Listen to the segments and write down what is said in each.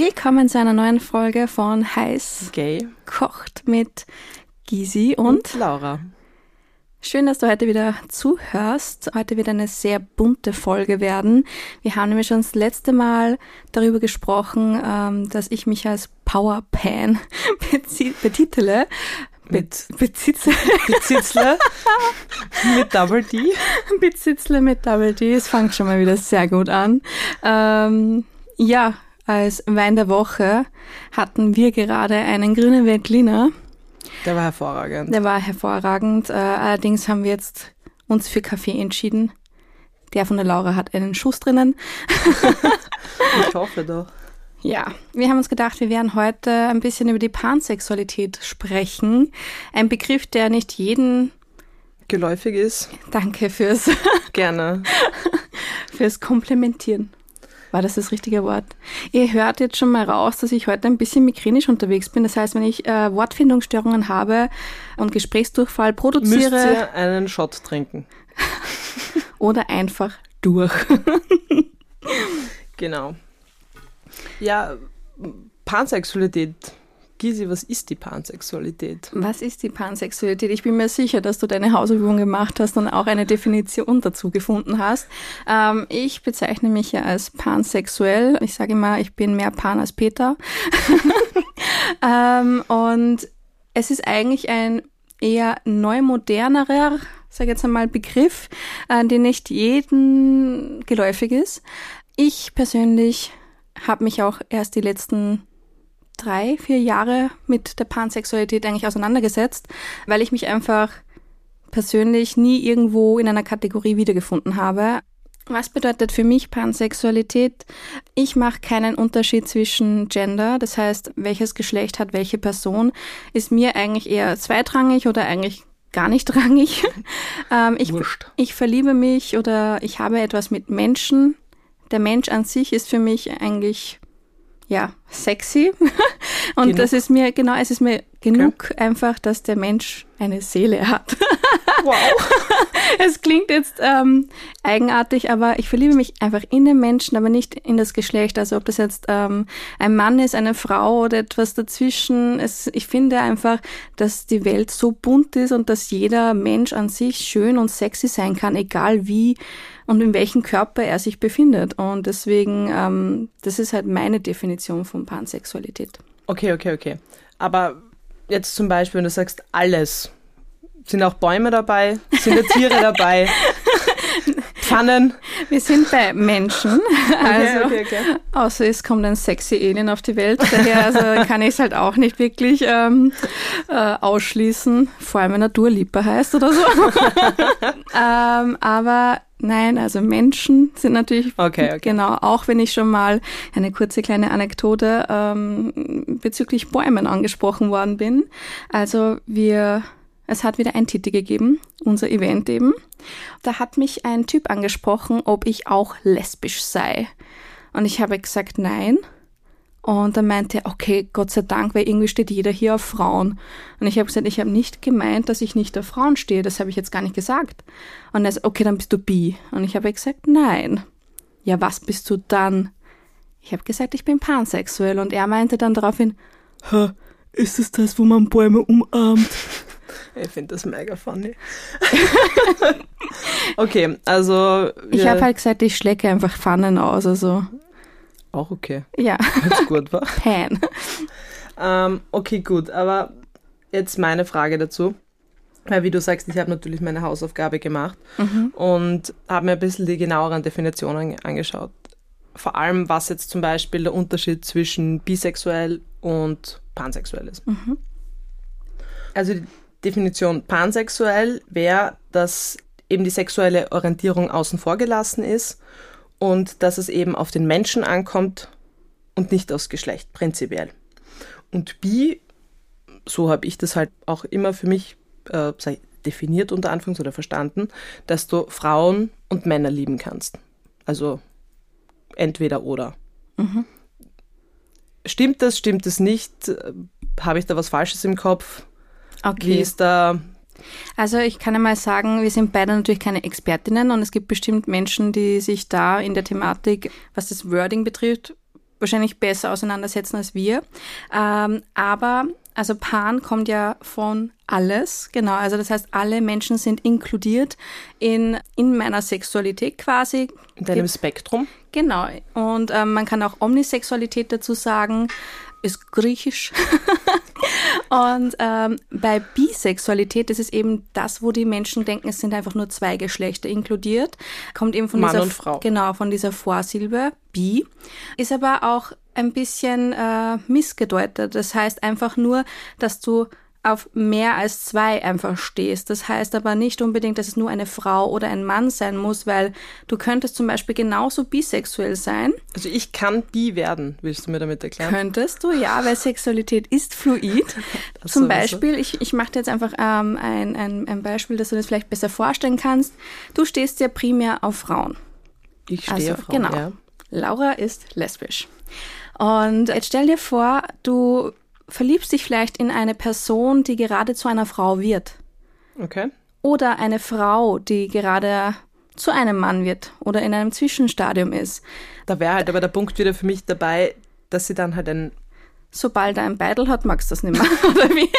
Willkommen zu einer neuen Folge von Heiß Gay kocht mit Gysi und, und Laura. Schön, dass du heute wieder zuhörst. Heute wird eine sehr bunte Folge werden. Wir haben nämlich schon das letzte Mal darüber gesprochen, ähm, dass ich mich als Power Pan betitele. Mit Bezitzle. Bezitzle. mit Double D. Bezitzle mit Double D. Es fängt schon mal wieder sehr gut an. Ähm, ja, als Wein der Woche hatten wir gerade einen grünen Veltliner. Der war hervorragend. Der war hervorragend. Äh, allerdings haben wir jetzt uns für Kaffee entschieden. Der von der Laura hat einen Schuss drinnen. ich hoffe doch. Ja, wir haben uns gedacht, wir werden heute ein bisschen über die Pansexualität sprechen. Ein Begriff, der nicht jeden geläufig ist. Danke fürs gerne fürs Komplementieren. War das das richtige Wort? Ihr hört jetzt schon mal raus, dass ich heute ein bisschen migrenisch unterwegs bin. Das heißt, wenn ich äh, Wortfindungsstörungen habe und Gesprächsdurchfall produziere. Müsst ihr einen Shot trinken. oder einfach durch. genau. Ja, Pansexualität Gysi, was ist die Pansexualität? Was ist die Pansexualität? Ich bin mir sicher, dass du deine Hausübung gemacht hast und auch eine Definition dazu gefunden hast. Ähm, ich bezeichne mich ja als pansexuell. Ich sage immer, ich bin mehr Pan als Peter. ähm, und es ist eigentlich ein eher neumodernerer, sage jetzt einmal, Begriff, äh, der nicht jedem geläufig ist. Ich persönlich habe mich auch erst die letzten drei, vier Jahre mit der Pansexualität eigentlich auseinandergesetzt, weil ich mich einfach persönlich nie irgendwo in einer Kategorie wiedergefunden habe. Was bedeutet für mich Pansexualität? Ich mache keinen Unterschied zwischen Gender, das heißt, welches Geschlecht hat welche Person, ist mir eigentlich eher zweitrangig oder eigentlich gar nicht rangig. ähm, ich, ich verliebe mich oder ich habe etwas mit Menschen. Der Mensch an sich ist für mich eigentlich ja, sexy. Und genug. das ist mir, genau, es ist mir genug okay. einfach, dass der Mensch eine Seele hat. Wow. es klingt jetzt ähm, eigenartig, aber ich verliebe mich einfach in den Menschen, aber nicht in das Geschlecht. Also ob das jetzt ähm, ein Mann ist, eine Frau oder etwas dazwischen. Es, ich finde einfach, dass die Welt so bunt ist und dass jeder Mensch an sich schön und sexy sein kann, egal wie und in welchem Körper er sich befindet. Und deswegen, ähm, das ist halt meine Definition von Pansexualität. Okay, okay, okay. Aber jetzt zum Beispiel, wenn du sagst alles, sind auch Bäume dabei? Sind da Tiere dabei? Pfannen? Wir sind bei Menschen. Also, okay, okay, okay. Außer es kommt ein sexy Alien auf die Welt. Daher also kann ich es halt auch nicht wirklich ähm, äh, ausschließen. Vor allem, wenn er Durliebe heißt oder so. ähm, aber Nein, also Menschen sind natürlich okay, okay. genau, auch wenn ich schon mal eine kurze kleine Anekdote ähm, bezüglich Bäumen angesprochen worden bin. Also wir, es hat wieder ein Titel gegeben, unser Event eben. Da hat mich ein Typ angesprochen, ob ich auch lesbisch sei. Und ich habe gesagt, nein. Und dann meinte er, okay, Gott sei Dank, weil irgendwie steht jeder hier auf Frauen. Und ich habe gesagt, ich habe nicht gemeint, dass ich nicht auf Frauen stehe. Das habe ich jetzt gar nicht gesagt. Und er sagt, okay, dann bist du bi. Und ich habe gesagt, nein. Ja, was bist du dann? Ich habe gesagt, ich bin pansexuell. Und er meinte dann daraufhin, Hä, ist es das, wo man Bäume umarmt? Ich finde das mega funny. okay, also. Ich habe halt gesagt, ich schlecke einfach Pfannen aus. Also auch okay. Ja. Wenn's gut war. Pan. ähm, okay, gut. Aber jetzt meine Frage dazu. Weil, wie du sagst, ich habe natürlich meine Hausaufgabe gemacht mhm. und habe mir ein bisschen die genaueren Definitionen angeschaut. Vor allem, was jetzt zum Beispiel der Unterschied zwischen bisexuell und pansexuell ist. Mhm. Also die Definition pansexuell wäre, dass eben die sexuelle Orientierung außen vor gelassen ist und dass es eben auf den Menschen ankommt und nicht aufs Geschlecht, prinzipiell. Und bi, so habe ich das halt auch immer für mich äh, definiert unter Anfangs oder verstanden, dass du Frauen und Männer lieben kannst. Also entweder oder. Mhm. Stimmt das, stimmt es nicht? Habe ich da was Falsches im Kopf? Okay. Wie ist da also ich kann einmal sagen, wir sind beide natürlich keine Expertinnen und es gibt bestimmt Menschen, die sich da in der Thematik, was das Wording betrifft, wahrscheinlich besser auseinandersetzen als wir. Ähm, aber also Pan kommt ja von alles, genau. Also das heißt, alle Menschen sind inkludiert in, in meiner Sexualität quasi. In deinem Spektrum? Genau. Und ähm, man kann auch Omnisexualität dazu sagen ist griechisch. und ähm, bei Bisexualität ist es eben das, wo die Menschen denken, es sind einfach nur zwei Geschlechter inkludiert. Kommt eben von Mann dieser und Frau. genau von dieser Vorsilbe bi. Ist aber auch ein bisschen äh, missgedeutet. Das heißt einfach nur, dass du auf mehr als zwei einfach stehst. Das heißt aber nicht unbedingt, dass es nur eine Frau oder ein Mann sein muss, weil du könntest zum Beispiel genauso bisexuell sein. Also ich kann bi werden, willst du mir damit erklären? Könntest du, ja, weil Sexualität ist fluid. Das zum sowieso. Beispiel, ich, ich mache dir jetzt einfach ähm, ein, ein, ein Beispiel, dass du das vielleicht besser vorstellen kannst. Du stehst ja primär auf Frauen. Ich stehe Also, auf Frauen, genau. ja. Laura ist lesbisch. Und jetzt stell dir vor, du verliebst dich vielleicht in eine Person, die gerade zu einer Frau wird. Okay. Oder eine Frau, die gerade zu einem Mann wird oder in einem Zwischenstadium ist. Da wäre halt aber der Punkt wieder für mich dabei, dass sie dann halt ein, Sobald er ein Beidel hat, magst du das nicht mehr. Oder wie?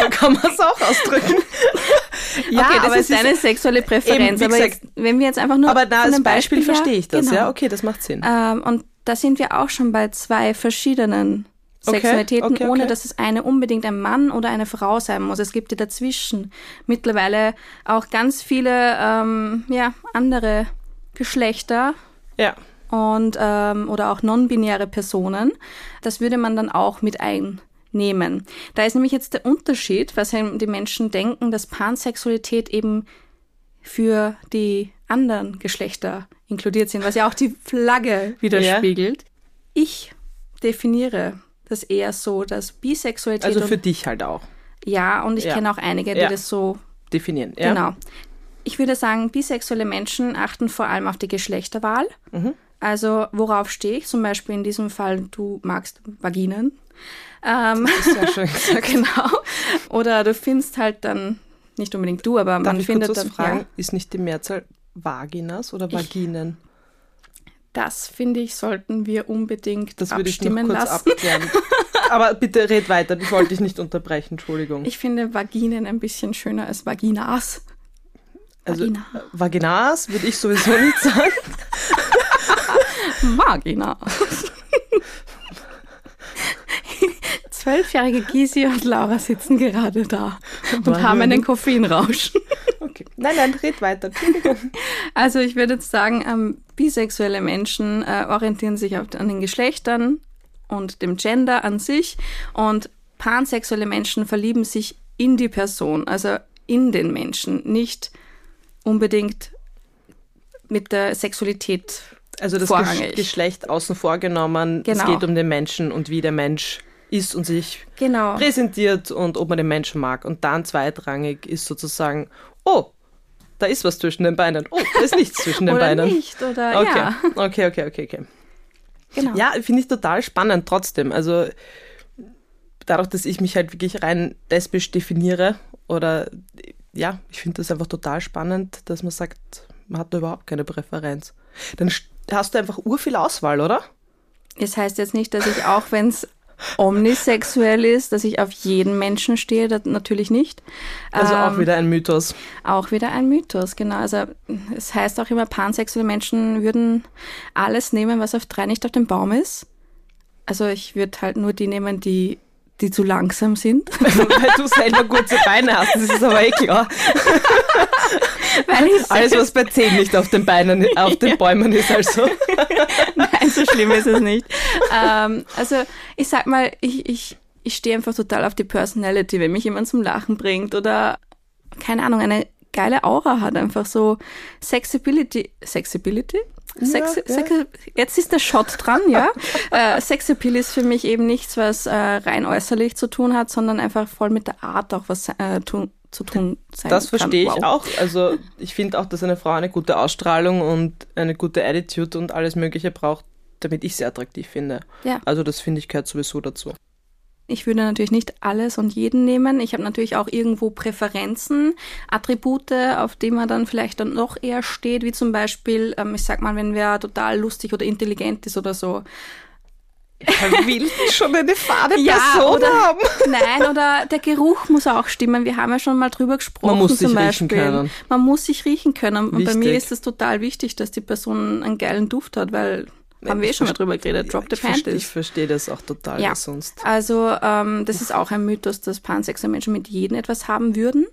so kann man es auch ausdrücken. ja, okay, das aber ist deine sexuelle Präferenz. wie aber jetzt, wenn wir jetzt einfach nur aber von als Beispiel, her- verstehe ich das, genau. ja, okay, das macht Sinn. Ähm, und da sind wir auch schon bei zwei verschiedenen Okay, Sexualitäten, okay, ohne okay. dass es eine unbedingt ein Mann oder eine Frau sein muss. Es gibt ja dazwischen mittlerweile auch ganz viele ähm, ja, andere Geschlechter Ja. und ähm, oder auch non-binäre Personen. Das würde man dann auch mit einnehmen. Da ist nämlich jetzt der Unterschied, was eben die Menschen denken, dass Pansexualität eben für die anderen Geschlechter inkludiert sind, was ja auch die Flagge widerspiegelt. Ich definiere das eher so, dass Bisexualität Also für dich halt auch ja und ich Ja. kenne auch einige, die Ja. das so definieren. Ja? Genau. Ich würde sagen, bisexuelle Menschen achten vor allem auf die Geschlechterwahl. Mhm. Also worauf stehe ich? Zum Beispiel in diesem Fall, du magst Vaginen. Ähm, Sehr schön gesagt. genau. Oder du findest halt dann, nicht unbedingt du, aber Darf man ich findet dann, fragen? ja, Ist nicht die Mehrzahl Vaginas oder Vaginen? Das finde ich, sollten wir unbedingt Das würde ich noch abstimmen kurz lassen. abklären. Aber bitte red weiter, ich wollte dich nicht unterbrechen, Entschuldigung. Ich finde Vaginen ein bisschen schöner als Vaginas. also Vagina. äh, Vaginas würde ich sowieso nicht sagen. Vagina. Zwölfjährige Gisi und Laura sitzen gerade da und Wollen haben einen Koffeinrausch. Okay. Nein, nein, red weiter. Also ich würde jetzt sagen, ähm, bisexuelle Menschen äh, orientieren sich auf, an den Geschlechtern und dem Gender an sich und pansexuelle Menschen verlieben sich in die Person, also in den Menschen, nicht unbedingt mit der Sexualität. Also das Vorrangig. Gesch Geschlecht außen vor genommen. Genau. Es geht um den Menschen und wie der Mensch ist und sich Genau. präsentiert und ob man den Menschen mag. Und dann zweitrangig ist sozusagen, oh, da ist was zwischen den Beinen. Oh, da ist nichts zwischen den Oder Beinen. nicht, oder Okay. ja. okay, okay, okay, okay. Genau. Ja, finde ich total spannend trotzdem. Also dadurch, dass ich mich halt wirklich rein lesbisch definiere oder ja, ich finde das einfach total spannend, dass man sagt, man hat da überhaupt keine Präferenz. Dann st- hast du einfach urviel Auswahl, oder? Es heißt jetzt nicht, dass ich auch, wenn es omnisexuell ist, dass ich auf jeden Menschen stehe, das natürlich nicht. Also auch Ähm, wieder ein Mythos. Auch wieder ein Mythos, genau. Also es heißt auch immer, pansexuelle Menschen würden alles nehmen, was auf drei nicht auf dem Baum ist. Also ich würde halt nur die nehmen, die, die zu langsam sind. Weil du selber kurze Beine hast, das ist aber eh klar. Alles, was bei 10 nicht auf den Beinen, auf den Bäumen ist, also. Nein, so schlimm ist es nicht. ähm, also ich sag mal, ich, ich, ich stehe einfach total auf die Personality, wenn mich jemand zum Lachen bringt oder keine Ahnung, eine geile Aura hat, einfach so Sexability. Sexability? Sex, ja. Sex, jetzt ist der Shot dran, ja. äh, Sexappeal ist für mich eben nichts, was äh, rein äußerlich zu tun hat, sondern einfach voll mit der Art auch was äh, tun, zu tun sein Das verstehe ich Wow. auch. Also ich finde auch, dass eine Frau eine gute Ausstrahlung und eine gute Attitude und alles Mögliche braucht, damit ich sie attraktiv finde. Ja. Also das finde ich gehört sowieso dazu. Ich würde natürlich nicht alles und jeden nehmen. Ich habe natürlich auch irgendwo Präferenzen, Attribute, auf die man dann vielleicht dann noch eher steht, wie zum Beispiel, ähm, ich sag mal, wenn wer total lustig oder intelligent ist oder so. Er will schon eine fade Ja, Person oder- haben. Nein, oder der Geruch muss auch stimmen. Wir haben ja schon mal drüber gesprochen. Man muss sich zum riechen Beispiel. können. Man muss sich riechen können. Und bei mir Wichtig. ist es total wichtig, dass die Person einen geilen Duft hat, weil haben wir eh schon mal drüber geredet. Drop the ich verstehe, ich panties. verstehe das auch total, Ja. sonst. Also ähm, das ist auch ein Mythos, dass pansexuelle Menschen mit jedem etwas haben würden.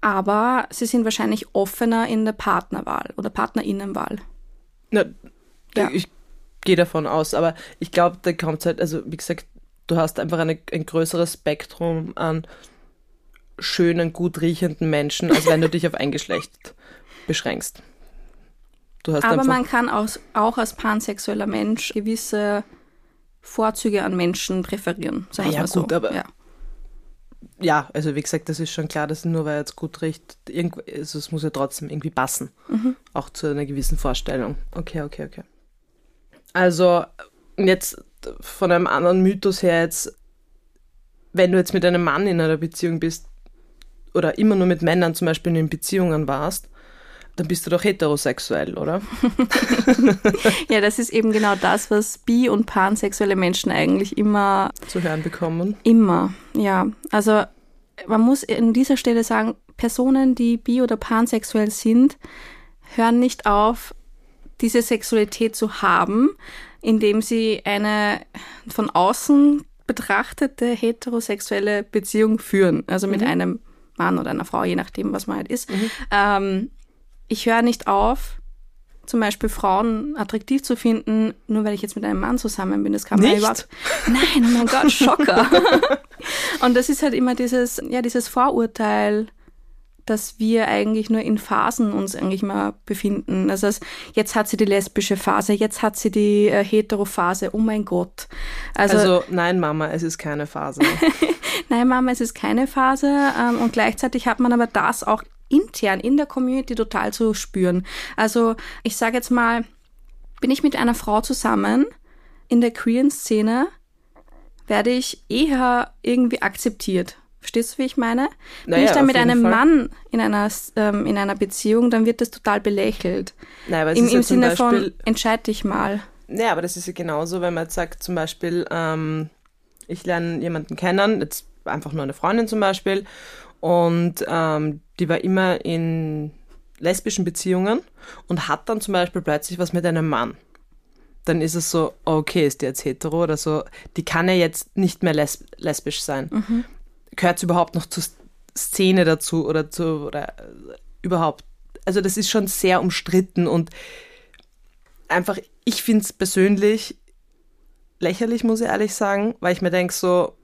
Aber sie sind wahrscheinlich offener in der Partnerwahl oder Partnerinnenwahl. Na, Ja. Ich gehe davon aus, aber ich glaube, da kommt halt, also wie gesagt, du hast einfach eine, ein größeres Spektrum an schönen, gut riechenden Menschen, als wenn du dich auf ein Geschlecht beschränkst. Aber man kann auch, auch als pansexueller Mensch gewisse Vorzüge an Menschen präferieren. Sagen Ah ja, mal so. gut, aber- ja. ja, also wie gesagt, das ist schon klar, dass nur weil er jetzt gut riecht, also es muss ja trotzdem irgendwie passen. Mhm. Auch zu einer gewissen Vorstellung. Okay, okay, okay. Also jetzt von einem anderen Mythos her jetzt, wenn du jetzt mit einem Mann in einer Beziehung bist oder immer nur mit Männern zum Beispiel in Beziehungen warst, dann bist du doch heterosexuell, oder? ja, das ist eben genau das, was bi- und pansexuelle Menschen eigentlich immer Zu hören bekommen. Immer, ja. Also man muss an dieser Stelle sagen, Personen, die bi- oder pansexuell sind, hören nicht auf, diese Sexualität zu haben, indem sie eine von außen betrachtete heterosexuelle Beziehung führen. Also mit einem Mann oder einer Frau, je nachdem, was man halt ist. Ähm, ich höre nicht auf, zum Beispiel Frauen attraktiv zu finden, nur weil ich jetzt mit einem Mann zusammen bin. Das kann man Nicht? überhaupt. Nein, oh mein Gott, Schocker. Und das ist halt immer dieses, ja, dieses Vorurteil, dass wir eigentlich nur in Phasen uns eigentlich mal befinden. Also es- jetzt hat sie die lesbische Phase, jetzt hat sie die äh, hetero-Phase. Oh mein Gott. Also, Also, nein, Mama, es ist keine Phase. nein, Mama, es ist keine Phase. Ähm, und gleichzeitig hat man aber das auch intern in der Community total zu spüren. Also ich sage jetzt mal, bin ich mit einer Frau zusammen in der queeren Szene, werde ich eher irgendwie akzeptiert. Verstehst du, wie ich meine? Bin Naja, ich dann mit einem Fall. Mann in einer, ähm, in einer Beziehung, dann wird das total belächelt. Nein, aber Im, ja im zum Sinne Beispiel, von, entscheid dich mal. Ja, aber das ist ja genauso, wenn man jetzt sagt, zum Beispiel, ähm, ich lerne jemanden kennen, jetzt einfach nur eine Freundin zum Beispiel, und ähm, die war immer in lesbischen Beziehungen und hat dann zum Beispiel plötzlich was mit einem Mann. Dann ist es so, okay, ist die jetzt hetero oder so, die kann ja jetzt nicht mehr lesb lesbisch sein. Gehört sie überhaupt noch zur Szene dazu oder zu, oder äh, überhaupt? Also das ist schon sehr umstritten und einfach, ich finde es persönlich lächerlich, muss ich ehrlich sagen, weil ich mir denke, so,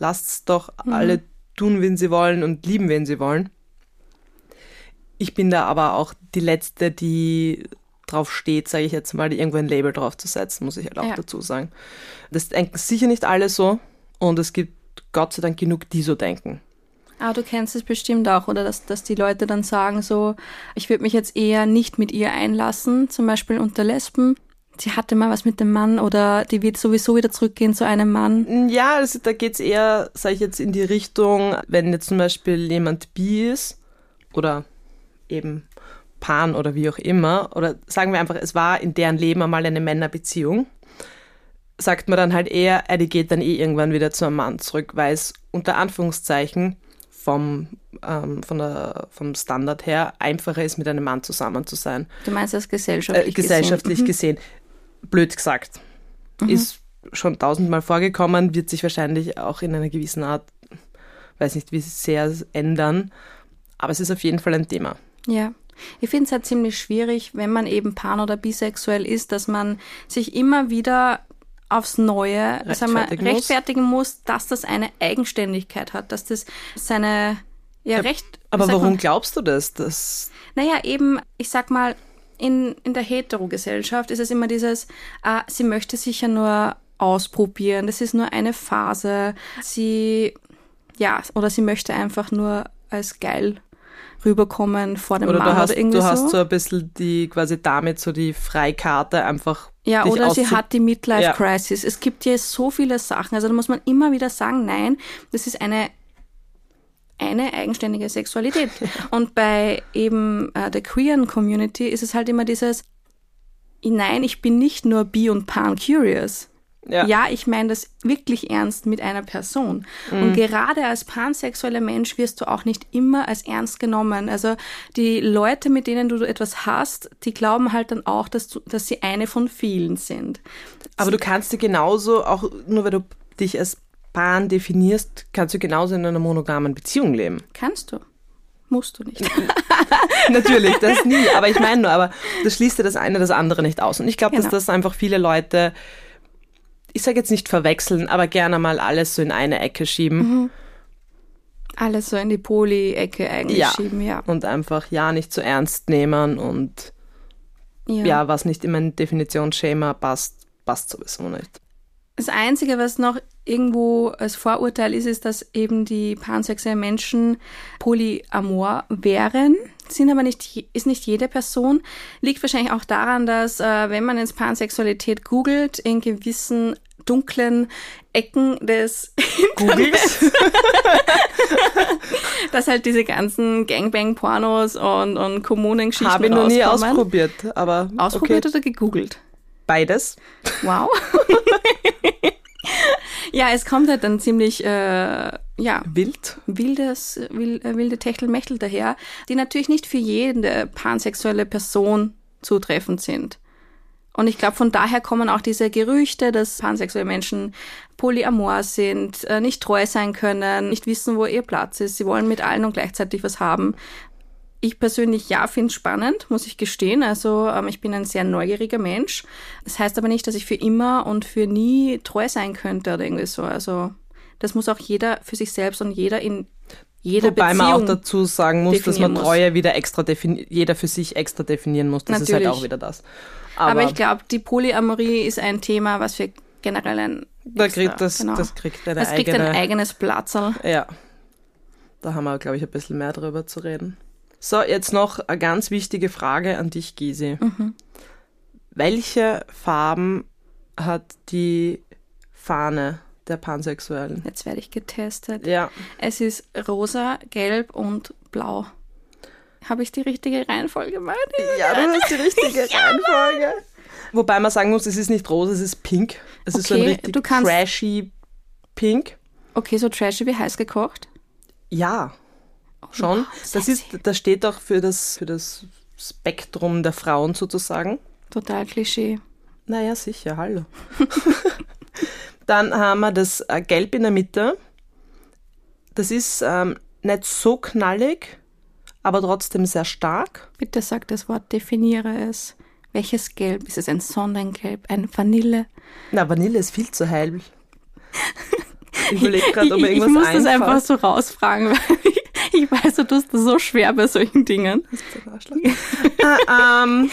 lasst's doch alle tun, wen sie wollen und lieben, wen sie wollen. Ich bin da aber auch die Letzte, die drauf steht, sage ich jetzt mal, irgendwo ein Label drauf zu setzen, muss ich halt auch Ja. dazu sagen. Das denken sicher nicht alle so und es gibt Gott sei Dank genug, die so denken. Ah, du kennst es bestimmt auch, oder dass, dass die Leute dann sagen so, ich würde mich jetzt eher nicht mit ihr einlassen, zum Beispiel unter Lesben. Sie hatte mal was mit dem Mann oder die wird sowieso wieder zurückgehen zu einem Mann. Ja, also da geht's eher, sage ich jetzt, in die Richtung, wenn jetzt zum Beispiel jemand bi ist oder eben Pan oder wie auch immer, oder sagen wir einfach, es war in deren Leben einmal eine Männerbeziehung, sagt man dann halt eher, äh, die geht dann eh irgendwann wieder zu einem Mann zurück, weil es unter Anführungszeichen vom, ähm, von der, vom Standard her einfacher ist, mit einem Mann zusammen zu sein Du meinst das gesellschaftlich äh, gesellschaftlich gesehen. gesehen. Blöd gesagt. Ist schon tausendmal vorgekommen, wird sich wahrscheinlich auch in einer gewissen Art, weiß nicht wie sehr ändern, aber es ist auf jeden Fall ein Thema. Mhm. Ja. Ich finde es halt ziemlich schwierig, wenn man eben pan- oder bisexuell ist, dass man sich immer wieder aufs Neue sagen wir, Rechtfertigen muss. rechtfertigen muss, dass das eine Eigenständigkeit hat, dass das seine ja, Recht. Aber wie sagt warum man? glaubst du das? das Naja, eben, ich sag mal, in, in der Hetero-Gesellschaft ist es immer dieses, äh, sie möchte sich ja nur ausprobieren, das ist nur eine Phase, sie, ja, oder sie möchte einfach nur als geil rüberkommen vor dem Oder Mann hast, oder irgendwie du hast so. so ein bisschen die, quasi damit so die Freikarte einfach. Ja, oder sie hat die Midlife Ja. Crisis. Es gibt ja so viele Sachen. Also da muss man immer wieder sagen, nein, das ist eine eine eigenständige Sexualität. Und bei eben äh, der queeren Community ist es halt immer dieses, nein, ich bin nicht nur bi und pan curious. Ja. Ja, ich meine das wirklich ernst mit einer Person. Mhm. Und gerade als pansexueller Mensch wirst du auch nicht immer als ernst genommen. Also die Leute, mit denen du etwas hast, die glauben halt dann auch, dass, du, dass sie eine von vielen sind. Aber du kannst dir genauso, auch nur weil du dich als Pan definierst, kannst du genauso in einer monogamen Beziehung leben. Kannst du. Musst du nicht. Natürlich, das nie. Aber ich meine nur, aber das schließt ja das eine das andere nicht aus. Und ich glaube, dass Genau. das einfach viele Leute, ich sage jetzt nicht verwechseln, aber gerne mal alles so in eine Ecke schieben. Alles so in die Poly-Ecke eigentlich Ja. schieben, ja. Und einfach ja nicht zu ernst nehmen und ja. ja, was nicht in mein Definitionsschema passt, passt sowieso nicht. Das Einzige, was noch irgendwo als Vorurteil ist, ist, dass eben die pansexuellen Menschen polyamor wären, sind aber nicht, ist nicht jede Person. Liegt wahrscheinlich auch daran, dass äh, wenn man jetzt Pansexualität googelt, in gewissen dunklen Ecken des Googles? dass halt diese ganzen Gangbang-Pornos und, und Kommunengeschichten Habe ich noch nie rauskommen. ausprobiert, aber Ausprobiert okay. oder gegoogelt? beides. Wow. ja, es kommt halt dann ziemlich, äh, ja, Wild. wildes, wil- äh, wilde Techtelmechtel daher, die natürlich nicht für jede pansexuelle Person zutreffend sind. Und ich glaube, von daher kommen auch diese Gerüchte, dass pansexuelle Menschen polyamor sind, äh, nicht treu sein können, nicht wissen, wo ihr Platz ist. Sie wollen mit allen und gleichzeitig was haben. Ich persönlich ja finde es spannend, muss ich gestehen. Also ähm, ich bin ein sehr neugieriger Mensch. Das heißt aber nicht, dass ich für immer und für nie treu sein könnte oder irgendwie so. Also das muss auch jeder für sich selbst und jeder in jeder Wobei Beziehung. man auch dazu sagen muss, dass man muss. Treue wieder extra jeder für sich extra definieren muss. Das ist Natürlich. halt auch wieder das. aber, Aber, ich glaube, die Polyamorie ist ein Thema, was wir generell ein da extra- kriegt das, genau. das kriegt eine das kriegt eigene. ein eigenes Platzerl. ja. Da haben wir, glaube ich, ein bisschen mehr drüber zu reden. So, jetzt noch eine ganz wichtige Frage an dich, Gisi. Mhm. Welche Farben hat die Fahne der Pansexuellen? Jetzt werde ich getestet. Ja, Es ist rosa, gelb und blau. Habe ich die richtige Reihenfolge gemacht? Ja, du hast die richtige Reihenfolge. Wobei man sagen muss, es ist nicht rosa, es ist pink. Es ist so ein Okay, richtig du kannst- trashy Pink. Okay, so trashy wie heiß gekocht. Ja, schon. Das ist, das steht auch für das, für das Spektrum der Frauen sozusagen. Total Klischee. Naja, sicher, hallo. Dann haben wir das äh, Gelb in der Mitte. Das ist ähm, nicht so knallig, aber trotzdem sehr stark. Bitte sag das Wort, definiere es. Welches Gelb? Ist es ein Sonnengelb, ein Vanille? Na, Vanille ist viel zu hell. Ich überlege gerade, ob ich, mir ich irgendwas muss das einfällt. einfach so rausfragen, weil ich, ich weiß, du tust das so schwer bei solchen Dingen. Ah, ähm,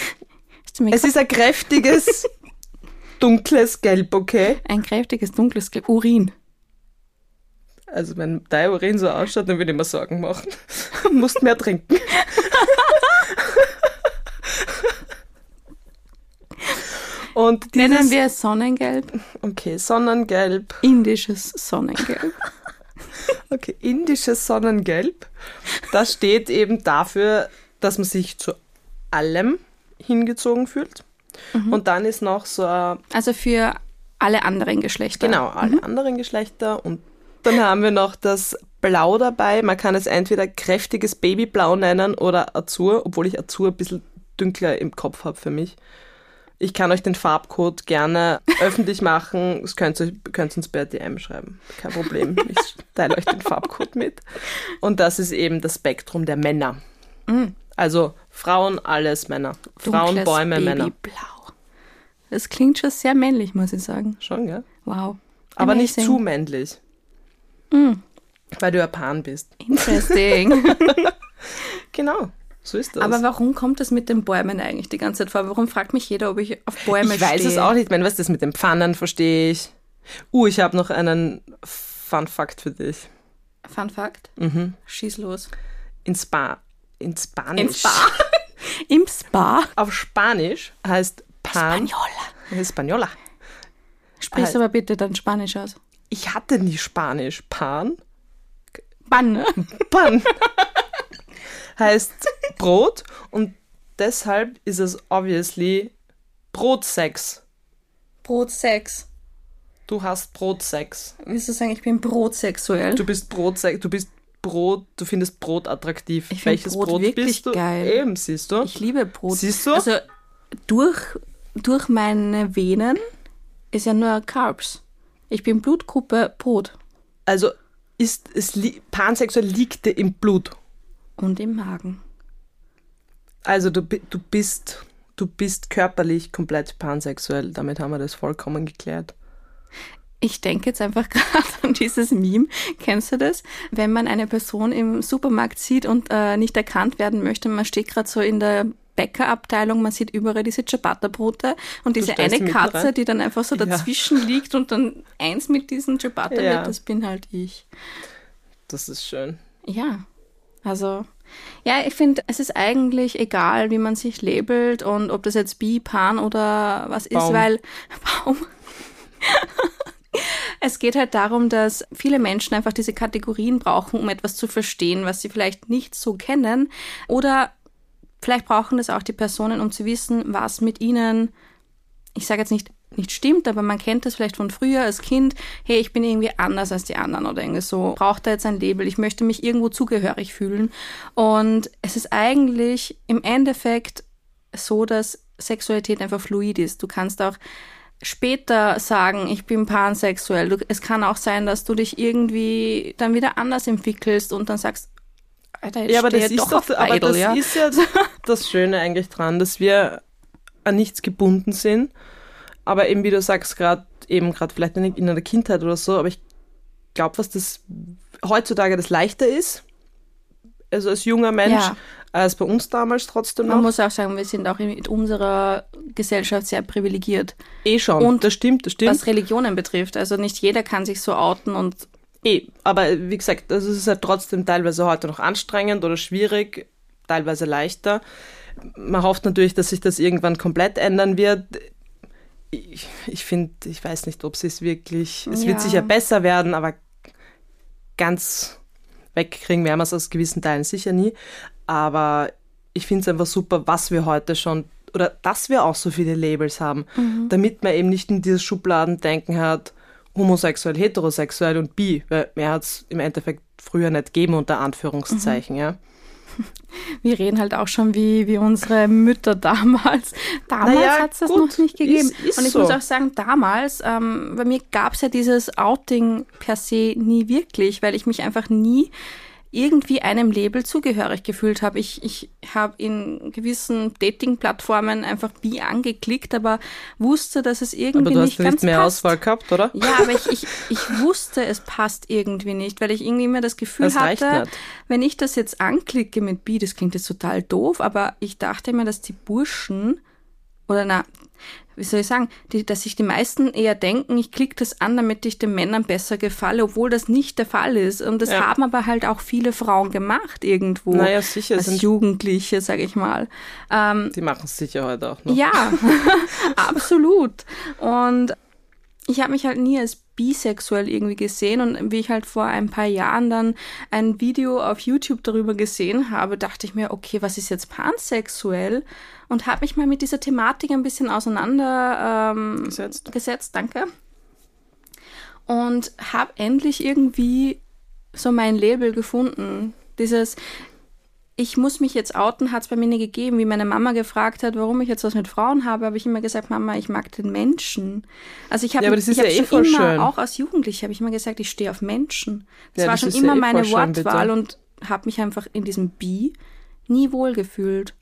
Hast du mir es ist ein kräftiges, dunkles Gelb, okay? ein kräftiges, dunkles Gelb. Urin. Also wenn dein Urin so ausschaut, dann würde ich mir Sorgen machen. Musst mehr trinken. Und Nennen dieses, wir es Sonnengelb. okay, Sonnengelb, Indisches Sonnengelb. Okay, indisches Sonnengelb, das steht eben dafür, dass man sich zu allem hingezogen fühlt. Und dann ist noch so ein Also für alle anderen Geschlechter. Genau, alle anderen Geschlechter. Und dann haben wir noch das Blau dabei. Man kann es entweder kräftiges Babyblau nennen oder Azur, obwohl ich Azur ein bisschen dünkler im Kopf habe für mich. Ich kann euch den Farbcode gerne öffentlich machen. Das könnt ihr könnt uns per DM schreiben. Kein Problem. Ich teile euch den Farbcode mit. Und das ist eben das Spektrum der Männer. Also Frauen, alles Männer. Frauen, Dunkles Bäume, Männer. Babyblau. Das klingt schon sehr männlich, muss ich sagen. Schon, ja? Wow. Aber nicht zu männlich. Weil du Japan bist. Interesting. Genau, so ist das. Aber warum kommt das mit den Bäumen eigentlich die ganze Zeit vor? Warum fragt mich jeder, ob ich auf Bäume ich weiß stehe? es auch nicht. Wenn was das mit den Pfannen verstehe ich. Uh, ich habe noch einen Fun Fact für dich. Fun Fact. Mhm. Schieß los. In Spa in Spanisch. Im Spa. Im Spa. Auf Spanisch heißt Pan. Spaniola. Española. Sprich's Heißt- aber bitte dann Spanisch aus. Ich hatte nie Spanisch. Pan. Banne. Pan. heißt Brot und deshalb ist es obviously Brotsex. Brotsex. Du hast Brotsex. Willst du sagen, ich bin brotsexuell? Du bist Brotsex. Du bist Brot. Du findest Brot attraktiv. Ich Welches Brot Brot, wirklich bist du? geil. Eben, siehst du? Ich liebe Brot. Siehst du? Also durch, durch meine Venen ist ja nur Carbs. Ich bin Blutgruppe Brot Also ist es li pansexuell liegt dir im Blut. Und im Magen. Also du, du bist du bist körperlich komplett pansexuell. Damit haben wir das vollkommen geklärt. Ich denke jetzt einfach gerade an dieses Meme. Kennst du das? Wenn man eine Person im Supermarkt sieht und äh, nicht erkannt werden möchte, man steht gerade so in der Bäckerabteilung, man sieht überall diese Ciabatta-Brote und diese stellst eine Katze, die dann einfach so Ja. dazwischen liegt und dann eins mit diesen Ciabatta Ja. wird, das bin halt ich. Das ist schön. Ja, also ja, ich finde, es ist eigentlich egal, wie man sich labelt und ob das jetzt Bi, Pan oder was ist, Baum. weil Baum. es geht halt darum, dass viele Menschen einfach diese Kategorien brauchen, um etwas zu verstehen, was sie vielleicht nicht so kennen oder vielleicht brauchen das auch die Personen, um zu wissen, was mit ihnen ich sage jetzt nicht, nicht stimmt, aber man kennt das vielleicht von früher als Kind, hey, ich bin irgendwie anders als die anderen oder irgendwie so, braucht da jetzt ein Label, ich möchte mich irgendwo zugehörig fühlen. Und es ist eigentlich im Endeffekt so, dass Sexualität einfach fluid ist. Du kannst auch später sagen, ich bin pansexuell. Du, es kann auch sein, dass du dich irgendwie dann wieder anders entwickelst und dann sagst, Alter, jetzt Ja, aber das ich ist doch doch, aber Idol, das ja. ist ja das Schöne eigentlich dran, dass wir an nichts gebunden sind. Aber eben, wie du sagst, gerade eben gerade vielleicht in, in der Kindheit oder so, aber ich glaube, was das heutzutage das leichter ist, also als junger Mensch, Ja. als bei uns damals trotzdem Man noch. muss auch sagen, wir sind auch in unserer Gesellschaft sehr privilegiert, eh schon. und das stimmt, das stimmt. was Religionen betrifft. Also nicht jeder kann sich so outen und Eh, aber wie gesagt, also es ist halt trotzdem teilweise heute noch anstrengend oder schwierig, teilweise leichter. Man hofft natürlich, dass sich das irgendwann komplett ändern wird. Ich, ich finde, ich weiß nicht, ob es ist wirklich, es Ja. wird sicher besser werden, aber ganz wegkriegen werden wir es aus gewissen Teilen sicher nie. Aber ich finde es einfach super, was wir heute schon, oder dass wir auch so viele Labels haben, damit man eben nicht in dieses Schubladendenken hat, homosexuell, heterosexuell und bi, weil mehr hat es im Endeffekt früher nicht gegeben, unter Anführungszeichen, ja. wir reden halt auch schon wie, wie unsere Mütter damals. Damals Naja, hat es das noch nicht gegeben. ist- ist und ich so. muss auch sagen, damals, ähm, bei mir gab es ja dieses Outing per se nie wirklich, weil ich mich einfach nie irgendwie einem Label zugehörig gefühlt habe. Ich, ich habe in gewissen Dating-Plattformen einfach bi angeklickt, aber wusste, dass es irgendwie Aber du hast nicht ganz nicht mehr passt. Auswahl gehabt, oder? Ja, aber ich, ich, ich wusste, es passt irgendwie nicht, weil ich irgendwie immer das Gefühl Das hatte, nicht. wenn ich das jetzt anklicke mit Bi, das klingt jetzt total doof, aber ich dachte mir, dass die Burschen, oder na, wie soll ich sagen, die, dass sich die meisten eher denken, ich klicke das an, damit ich den Männern besser gefalle, obwohl das nicht der Fall ist. Und das Ja. haben aber halt auch viele Frauen gemacht irgendwo. Naja, sicher, Als sind- Jugendliche, sage ich mal. Ähm, Die machen es sicher heute auch noch. ja, absolut. Und ich habe mich halt nie als bisexuell irgendwie gesehen und wie ich halt vor ein paar Jahren dann ein Video auf YouTube darüber gesehen habe, dachte ich mir, okay, was ist jetzt pansexuell? Und habe mich mal mit dieser Thematik ein bisschen auseinander ähm, Gesetzt. gesetzt, danke. Und habe endlich irgendwie so mein Label gefunden. Dieses, ich muss mich jetzt outen, hat es bei mir nie gegeben. Wie meine Mama gefragt hat, warum ich jetzt was mit Frauen habe, habe ich immer gesagt, Mama, ich mag den Menschen. Also ich habe Ja, aber das ist ja eh schon immer, schön. auch als Jugendliche, habe ich immer gesagt, ich stehe auf Menschen. Das Ja, war das schon ist ja immer eh meine voll schön. Wortwahl und habe mich einfach in diesem Bi nie wohlgefühlt.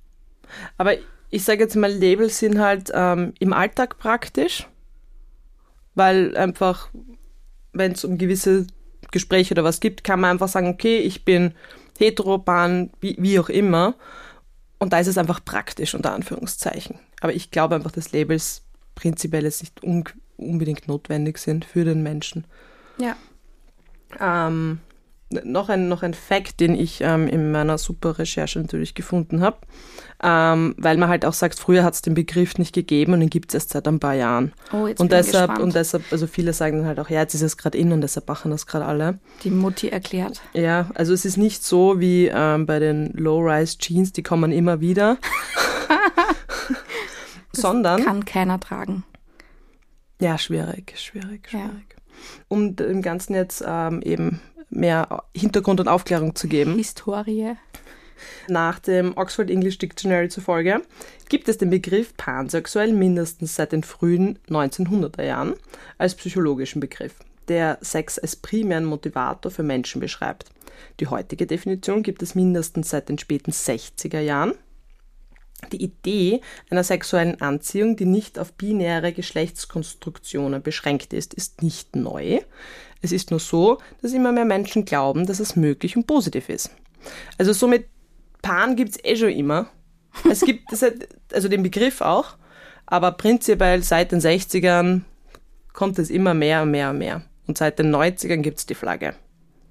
Aber ich sage jetzt mal, Labels sind halt ähm, im Alltag praktisch, weil einfach, wenn es um gewisse Gespräche oder was gibt, kann man einfach sagen, okay, ich bin heteropan, wie, wie auch immer. Und da ist es einfach praktisch, unter Anführungszeichen. Aber ich glaube einfach, dass Labels prinzipiell jetzt nicht un unbedingt notwendig sind für den Menschen. Ja. Ähm, noch ein, noch ein Fact, den ich ähm, in meiner super Recherche natürlich gefunden habe, ähm, weil man halt auch sagt, früher hat es den Begriff nicht gegeben und den gibt es erst seit ein paar Jahren. Oh, jetzt und bin deshalb, gespannt. und deshalb, also viele sagen dann halt auch, ja, jetzt ist es gerade in und deshalb machen das gerade alle. Die Mutti erklärt. Ja, also es ist nicht so wie ähm, bei den Low-Rise-Jeans, die kommen immer wieder. Sondern, Kann keiner tragen. ja, schwierig, schwierig, Ja. schwierig. Um dem Ganzen jetzt ähm, eben mehr Hintergrund und Aufklärung zu geben. Historie. Nach dem Oxford English Dictionary zufolge gibt es den Begriff pansexuell mindestens seit den frühen 1900er Jahren als psychologischen Begriff, der Sex als primären Motivator für Menschen beschreibt. Die heutige Definition gibt es mindestens seit den späten 60er Jahren. Die Idee einer sexuellen Anziehung, die nicht auf binäre Geschlechtskonstruktionen beschränkt ist, ist nicht neu. Es ist nur so, dass immer mehr Menschen glauben, dass es möglich und positiv ist. Also somit Pan gibt es eh schon immer. Es gibt also den Begriff auch, aber prinzipiell seit den 60ern kommt es immer mehr und mehr und mehr. Und seit den 90ern gibt es die Flagge,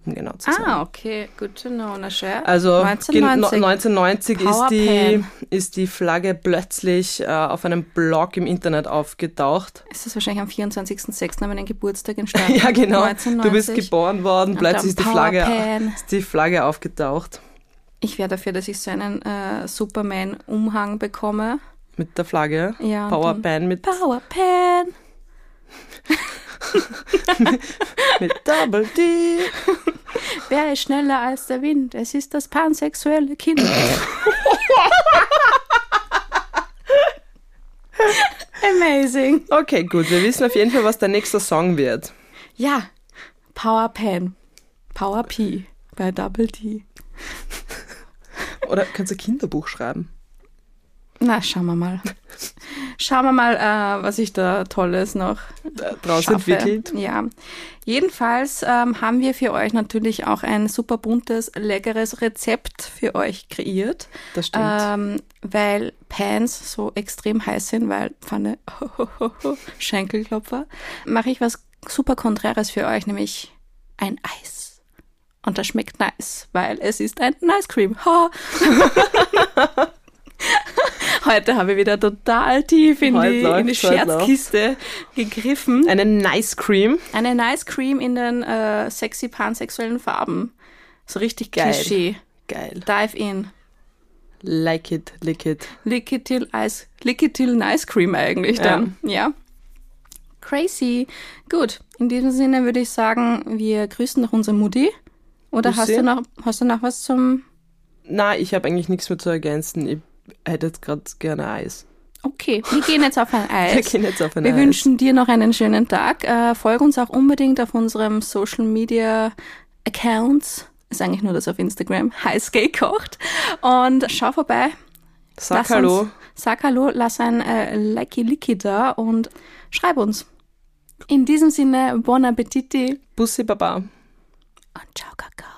um genau zu sein. Ah, okay. Good to know. Na schön. Also 1990. 1990 ist die, ist die Flagge plötzlich äh, auf einem Blog im Internet aufgetaucht. Es ist wahrscheinlich am 24.06. an meinem Geburtstag entstanden. Ja, genau. 1990. Du bist geboren worden, plötzlich ist die, Flagge, ist die Flagge aufgetaucht. Ich wäre dafür, dass ich so einen äh, Superman-Umhang bekomme. Mit der Flagge. Ja, Powerpan mit, Powerpan. mit Double D. Wer ist schneller als der Wind? Es ist das pansexuelle Kind. Amazing. Okay, gut. Wir wissen auf jeden Fall, was der nächste Song wird. Ja, Powerpan. Power P bei Double D. Oder kannst du ein Kinderbuch schreiben? Na, schauen wir mal. Schauen wir mal, äh, was sich da Tolles noch Draus schaffe. entwickelt. Ja. Jedenfalls ähm, haben wir für euch natürlich auch ein super buntes, leckeres Rezept für euch kreiert. Das stimmt. Ähm, weil Pans so extrem heiß sind, weil Pfanne, Schenkelklopfer, mache ich was super Konträres für euch, nämlich ein Eis. Und das schmeckt nice, weil es ist ein Ice Cream. Ha. Heute habe ich wieder total tief in Heute die, in die Scherzkiste gegriffen. Eine Nice Cream. Eine Nice Cream in den äh, sexy pansexuellen Farben. So richtig Geil. Klischee. Geil. Dive in. Like it, lick it. Lick it till Ice, lick it till Nice Cream eigentlich dann. Ja. Crazy. Gut. In diesem Sinne würde ich sagen, wir grüßen noch unsere Mutti. Oder hast du noch, hast du noch was zum, Na, ich habe eigentlich nichts mehr zu ergänzen. Ich hätte jetzt gerade gerne Eis. okay, wir gehen jetzt auf ein Wir Eis. gehen jetzt auf ein Wir Eis. wünschen dir noch einen schönen Tag. Äh, folg uns auch unbedingt auf unserem Social Media Accounts. Ist eigentlich nur das auf Instagram. Highscale kocht. Und schau vorbei. Sag Lass Hallo. Uns, sag Hallo, lass ein äh, Likey Licky da und schreib uns. In diesem Sinne, bon appetiti Bussi Baba. und ciao, Kakao.